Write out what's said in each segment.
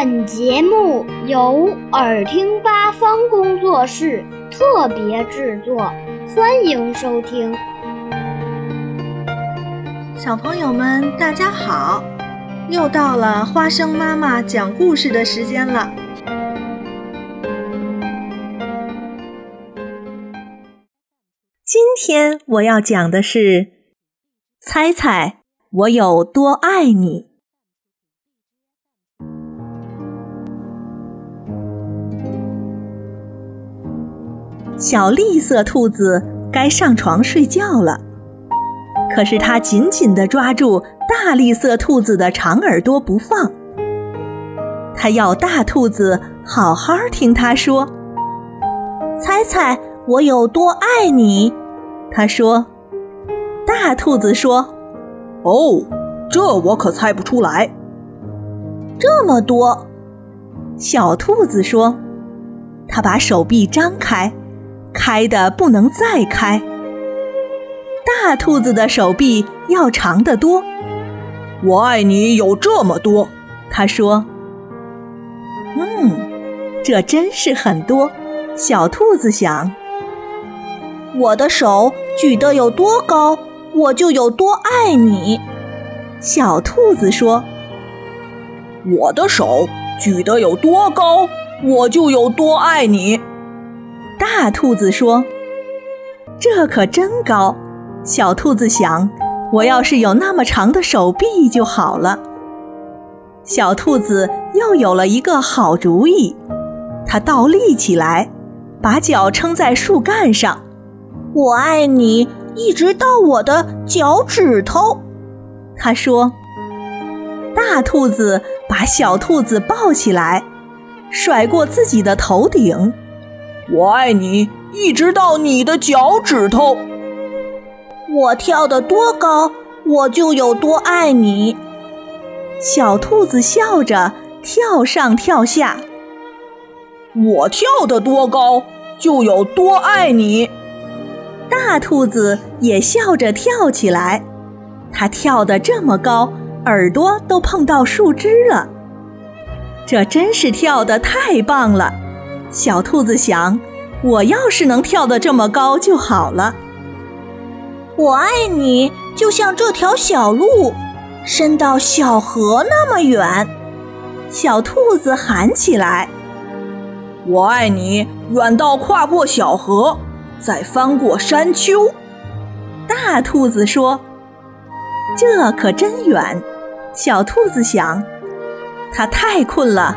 本节目由耳听八方工作室特别制作，欢迎收听。小朋友们，大家好！又到了花生妈妈讲故事的时间了。今天我要讲的是，猜猜我有多爱你。小栗色兔子该上床睡觉了，可是它紧紧地抓住大栗色兔子的长耳朵不放。它要大兔子好好听它说：“猜猜我有多爱你？”它说。大兔子说：“哦，这我可猜不出来。”这么多。小兔子说：“它把手臂张开。”开的不能再开，大兔子的手臂要长得多。我爱你有这么多，他说。嗯，这真是很多。小兔子想，我的手举得有多高，我就有多爱你。小兔子说，我的手举得有多高，我就有多爱你。大兔子说：“这可真高。”小兔子想：“我要是有那么长的手臂就好了。”小兔子又有了一个好主意，它倒立起来，把脚撑在树干上。“我爱你，一直到我的脚趾头。”它说。大兔子把小兔子抱起来，甩过自己的头顶。我爱你，一直到你的脚趾头。我跳得多高，我就有多爱你。小兔子笑着跳上跳下。我跳得多高，就有多爱你。大兔子也笑着跳起来。它跳得这么高，耳朵都碰到树枝了。这真是跳得太棒了。小兔子想：“我要是能跳得这么高就好了。”我爱你，就像这条小路，伸到小河那么远。小兔子喊起来：“我爱你，远到跨过小河，再翻过山丘。”大兔子说：“这可真远。”小兔子想：“它太困了。”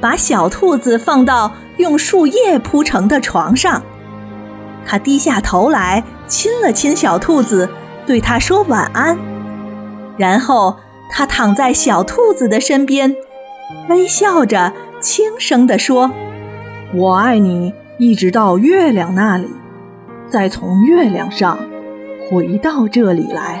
把小兔子放到用树叶铺成的床上，他低下头来亲了亲小兔子，对它说晚安。然后他躺在小兔子的身边，微笑着轻声地说：“我爱你，一直到月亮那里，再从月亮上回到这里来。”